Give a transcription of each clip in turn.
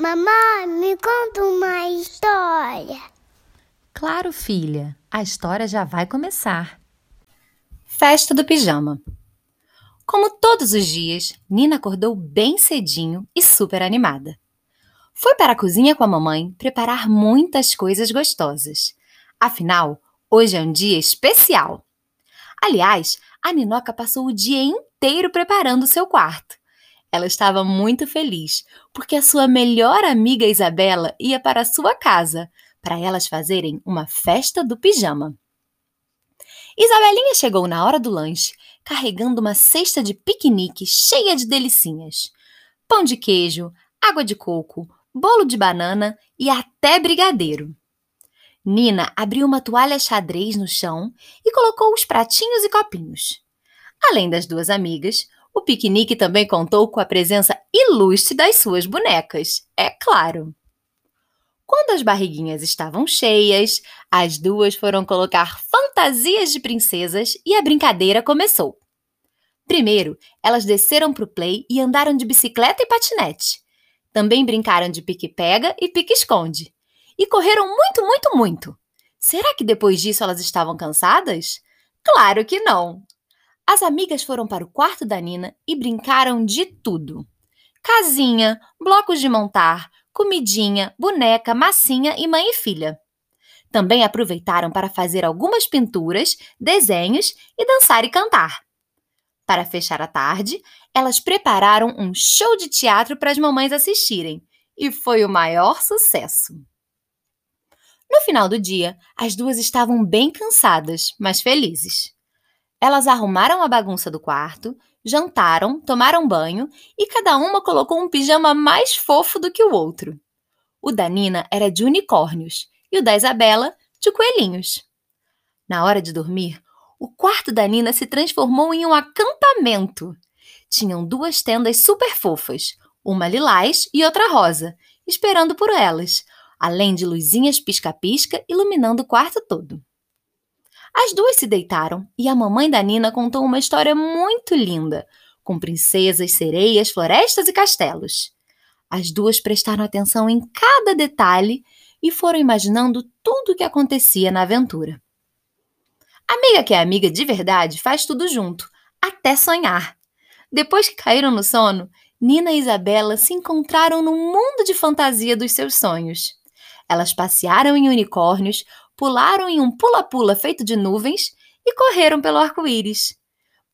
Mamãe, me conta uma história. Claro, filha, a história já vai começar. Festa do pijama. Como todos os dias, Nina acordou bem cedinho e super animada. Foi para a cozinha com a mamãe preparar muitas coisas gostosas. Afinal, hoje é um dia especial. Aliás, a Ninoca passou o dia inteiro preparando seu quarto. Ela estava muito feliz, porque a sua melhor amiga Isabela ia para a sua casa, para elas fazerem uma festa do pijama. Isabelinha chegou na hora do lanche, carregando uma cesta de piquenique cheia de delicinhas: pão de queijo, água de coco, bolo de banana e até brigadeiro. Nina abriu uma toalha xadrez no chão e colocou os pratinhos e copinhos. Além das duas amigas, o piquenique também contou com a presença ilustre das suas bonecas, é claro. Quando as barriguinhas estavam cheias, as duas foram colocar fantasias de princesas e a brincadeira começou. Primeiro, elas desceram para o play e andaram de bicicleta e patinete. Também brincaram de pique-pega e pique-esconde. E correram muito, muito, muito. Será que depois disso elas estavam cansadas? Claro que não! As amigas foram para o quarto da Nina e brincaram de tudo: casinha, blocos de montar, comidinha, boneca, massinha e mãe e filha. Também aproveitaram para fazer algumas pinturas, desenhos e dançar e cantar. Para fechar a tarde, elas prepararam um show de teatro para as mamães assistirem e foi o maior sucesso. No final do dia, as duas estavam bem cansadas, mas felizes. Elas arrumaram a bagunça do quarto, jantaram, tomaram banho e cada uma colocou um pijama mais fofo do que o outro. O da Nina era de unicórnios e o da Isabela de coelhinhos. Na hora de dormir, o quarto da Nina se transformou em um acampamento. Tinham duas tendas super fofas, uma lilás e outra rosa, esperando por elas, além de luzinhas pisca-pisca iluminando o quarto todo. As duas se deitaram e a mamãe da Nina contou uma história muito linda, com princesas, sereias, florestas e castelos. As duas prestaram atenção em cada detalhe e foram imaginando tudo o que acontecia na aventura. Amiga que é amiga de verdade faz tudo junto, até sonhar. Depois que caíram no sono, Nina e Isabela se encontraram no mundo de fantasia dos seus sonhos. Elas passearam em unicórnios, pularam em um pula-pula feito de nuvens e correram pelo arco-íris.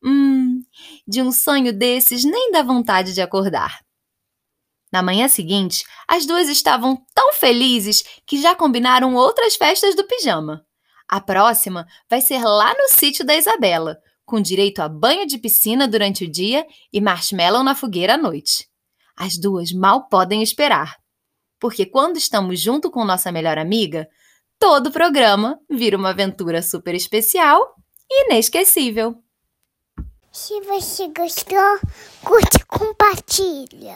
Hum, de um sonho desses nem dá vontade de acordar. Na manhã seguinte, as duas estavam tão felizes que já combinaram outras festas do pijama. A próxima vai ser lá no sítio da Isabela, com direito a banho de piscina durante o dia e marshmallow na fogueira à noite. As duas mal podem esperar. Porque quando estamos junto com nossa melhor amiga, todo programa vira uma aventura super especial e inesquecível. Se você gostou, curte e compartilha.